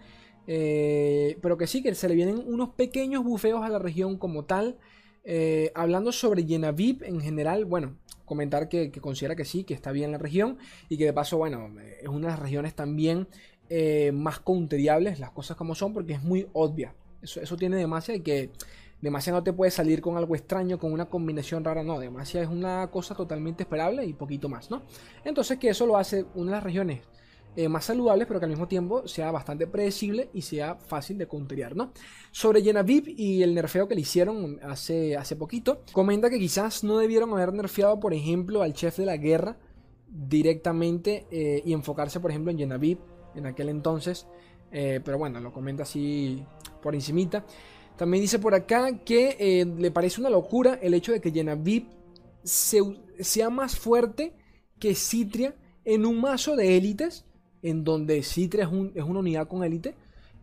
eh, pero que sí, que se le vienen unos pequeños bufeos a la región como tal. Hablando sobre Yenavib en general, bueno, comentar que, considera que sí, que está bien la región y que de paso, bueno, es una de las regiones también más counteriables, las cosas como son, porque es muy obvia. Eso, eso tiene demasiado y que demasiado no te puede salir con algo extraño, con una combinación rara, no, demasiado es una cosa totalmente esperable y poquito más, ¿no? Entonces que eso lo hace una de las regiones eh, más saludables, pero que al mismo tiempo sea bastante predecible y sea fácil de counterear, ¿no? Sobre Vip y el nerfeo que le hicieron hace, hace poquito, comenta que quizás no debieron haber nerfeado, por ejemplo, al chef de la guerra directamente eh, y enfocarse, por ejemplo, en Vip en aquel entonces, eh, pero bueno, lo comenta así por encimita. También dice por acá que le parece una locura el hecho de que Yenavip sea más fuerte que Citria en un mazo de élites en donde Citra es, un, es una unidad con élite.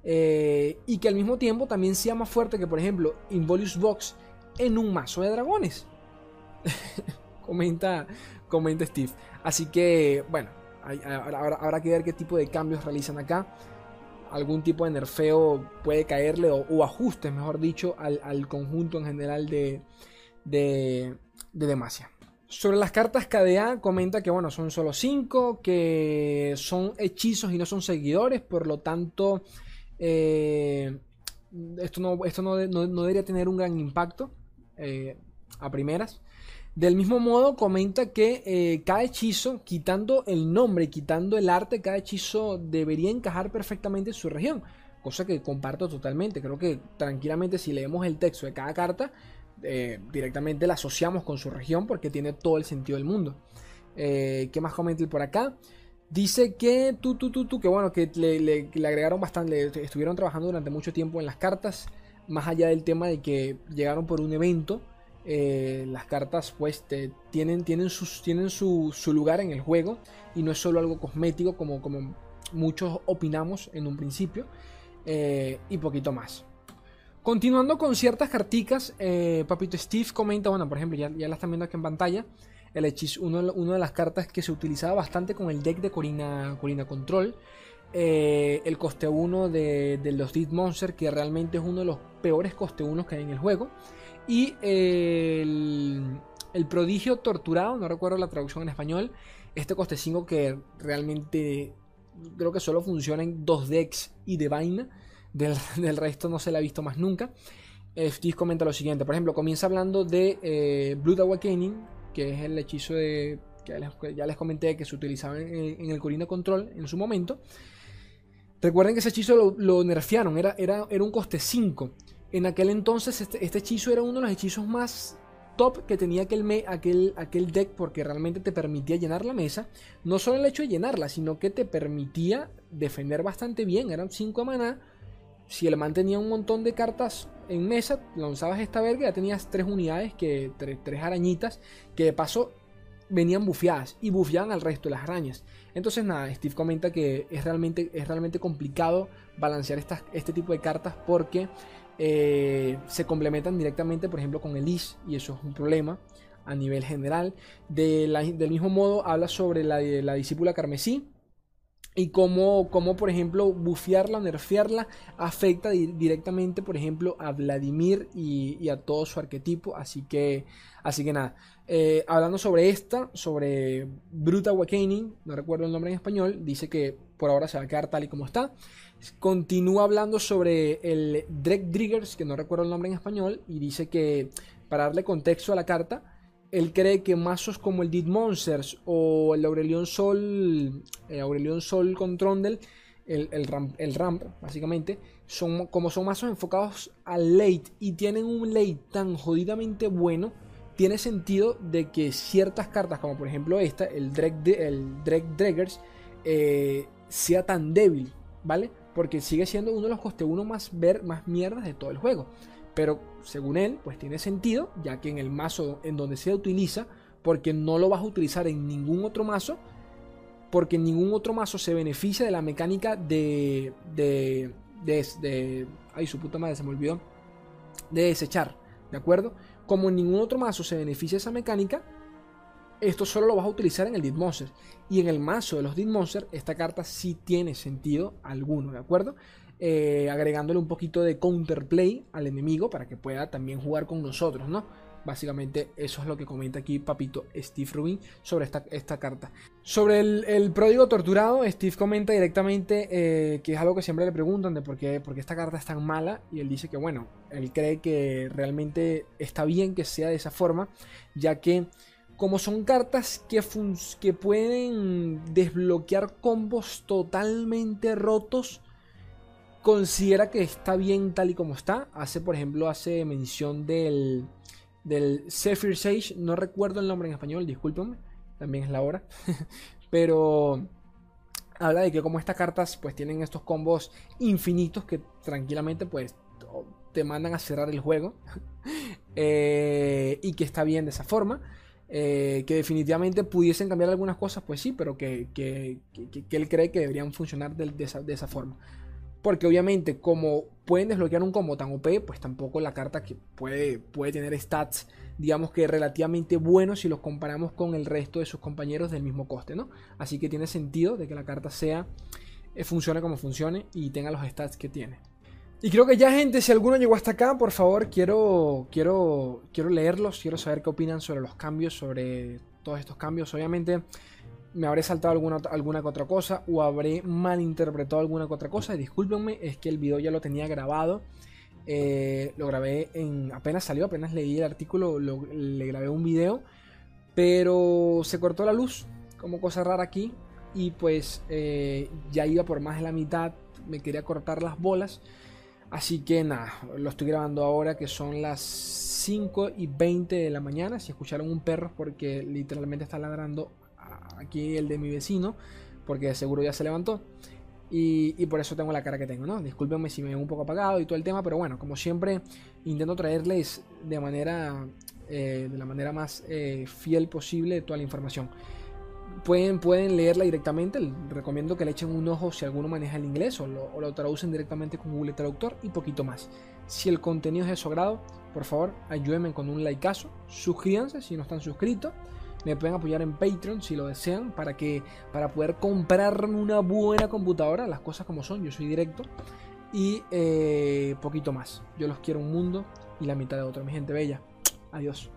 Eh, y que al mismo tiempo también sea más fuerte que, por ejemplo, Involius Box en un mazo de dragones. comenta, comenta Steve. Así que, bueno, habrá, que ver qué tipo de cambios realizan acá. Algún tipo de nerfeo puede caerle o, ajustes, mejor dicho, al, conjunto en general de, de, de Demacia. Sobre las cartas KDA comenta que bueno, son solo 5, que son hechizos y no son seguidores, por lo tanto eh, esto, no, esto no, debería tener un gran impacto eh, a primeras. Del mismo modo comenta que eh, cada hechizo, quitando el nombre, quitando el arte, cada hechizo debería encajar perfectamente en su región. Cosa que comparto totalmente. Creo que tranquilamente si leemos el texto de cada carta, eh, directamente la asociamos con su región porque tiene todo el sentido del mundo. Eh, ¿Qué más comenta por acá? Dice que tú, tú, tú, tú, que bueno, que le, agregaron bastante, estuvieron trabajando durante mucho tiempo en las cartas, más allá del tema de que llegaron por un evento. Eh, las cartas pues tienen, tienen, tienen su, lugar en el juego y no es solo algo cosmético como, como muchos opinamos en un principio y poquito más. Continuando con ciertas carticas, eh, Papito Steve comenta, bueno, por ejemplo, ya, ya la están viendo aquí en pantalla, el hechizo, uno, de las cartas que se utilizaba bastante con el deck de Corina, Corina Control, eh, el coste 1 de, los Dead Monster, que realmente es uno de los peores coste 1 que hay en el juego, y el, prodigio torturado, no recuerdo la traducción en español, este coste 5 que realmente creo que solo funciona en dos decks y de vaina. Del, resto no se la ha visto más nunca. Steve comenta lo siguiente. Por ejemplo, comienza hablando de eh, Blood Awakening, que es el hechizo de. que ya les, comenté que se utilizaba en, el Corino Control en su momento. Recuerden que ese hechizo lo, nerfearon, era, era, era, un coste 5. En aquel entonces, este, este, hechizo era uno de los hechizos más top que tenía aquel, me, aquel, aquel deck porque realmente te permitía llenar la mesa. No solo el hecho de llenarla, sino que te permitía defender bastante bien. Eran 5 maná si el man tenía un montón de cartas en mesa, lanzabas esta verga, ya tenías tres unidades, que tres, arañitas, que de paso venían bufeadas y bufeaban al resto de las arañas. Entonces nada, Steve comenta que es realmente, es realmente complicado balancear este tipo de cartas porque eh, se complementan directamente, por ejemplo, con el Is y eso es un problema a nivel general. del mismo modo habla sobre la, la discípula carmesí, y cómo, por ejemplo, bufearla, nerfearla afecta directamente, por ejemplo, a Vladimir y, a todo su arquetipo. Así que, así que nada. Eh, hablando sobre esta, sobre Bruta Awakening, no recuerdo el nombre en español, dice que por ahora se va a quedar tal y como está. Continúa hablando sobre el Drake Driggers, que no recuerdo el nombre en español, y dice que para darle contexto a la carta, él cree que mazos como el Dead Monsters o el Aurelion Sol, eh, Aurelion Sol con Trondel, el, el, ramp, el básicamente, son, como son mazos enfocados al late y tienen un late tan jodidamente bueno, tiene sentido de que ciertas cartas, como por ejemplo esta, el Drake, el Drake eh, sea tan débil, ¿vale? Porque sigue siendo uno de los coste 1 más, ver, más mierdas de todo el juego. Pero según él, pues tiene sentido, ya que en el mazo en donde se utiliza, porque no lo vas a utilizar en ningún otro mazo, porque ningún otro mazo se beneficia de la mecánica de. de. de. de ay, su puta madre, se me olvidó. De desechar, ¿de acuerdo? Como en ningún otro mazo se beneficia esa mecánica, esto solo lo vas a utilizar en el Dead Monster. Y en el mazo de los Dead Monster, esta carta sí tiene sentido alguno, ¿de acuerdo? Eh, agregándole un poquito de counterplay al enemigo para que pueda también jugar con nosotros, ¿no? Básicamente eso es lo que comenta aquí Papito Steve Rubin sobre esta, esta carta. Sobre el, el, pródigo torturado, Steve comenta directamente eh, que es algo que siempre le preguntan de por qué, por qué esta carta es tan mala y él dice que bueno, él cree que realmente está bien que sea de esa forma, ya que como son cartas que, pueden desbloquear combos totalmente rotos, considera que está bien tal y como está. Hace, por ejemplo, hace mención del, del Zephyr Sage. No recuerdo el nombre en español, discúlpenme. También es la hora. Pero habla de que como estas cartas pues tienen estos combos infinitos que tranquilamente pues te mandan a cerrar el juego. Eh, y que está bien de esa forma. Eh, que definitivamente pudiesen cambiar algunas cosas, pues sí, pero que, él cree que deberían funcionar de, esa, forma. Porque obviamente, como pueden desbloquear un combo tan OP, pues tampoco la carta que puede, puede tener stats, digamos que relativamente buenos si los comparamos con el resto de sus compañeros del mismo coste, ¿no? Así que tiene sentido de que la carta sea, eh, funcione como funcione y tenga los stats que tiene. Y creo que ya, gente, si alguno llegó hasta acá, por favor, quiero, quiero, quiero leerlos, quiero saber qué opinan sobre los cambios, sobre todos estos cambios. Obviamente, me habré saltado alguna, alguna que otra cosa o habré malinterpretado alguna que otra cosa. Discúlpenme, es que el video ya lo tenía grabado. Eh, lo grabé en. apenas salió, apenas leí el artículo, le grabé un video. Pero se cortó la luz, como cosa rara aquí. Y pues eh, ya iba por más de la mitad. Me quería cortar las bolas. Así que nada, lo estoy grabando ahora que son las 5 y 20 de la mañana. Si escucharon un perro porque literalmente está ladrando aquí el de mi vecino, porque seguro ya se levantó. Y, por eso tengo la cara que tengo, ¿no? Discúlpenme si me veo un poco apagado y todo el tema, pero bueno, como siempre, intento traerles de manera, eh, de la manera más eh, fiel posible toda la información. Pueden, pueden leerla directamente, recomiendo que le echen un ojo si alguno maneja el inglés o lo, traducen directamente con Google Traductor y poquito más. Si el contenido es de su agrado, por favor ayúdenme con un likeazo, suscríbanse si no están suscritos, me pueden apoyar en Patreon si lo desean para, que, para poder comprarme una buena computadora, las cosas como son, yo soy directo y eh, poquito más. Yo los quiero un mundo y la mitad de otro, mi gente bella. Adiós.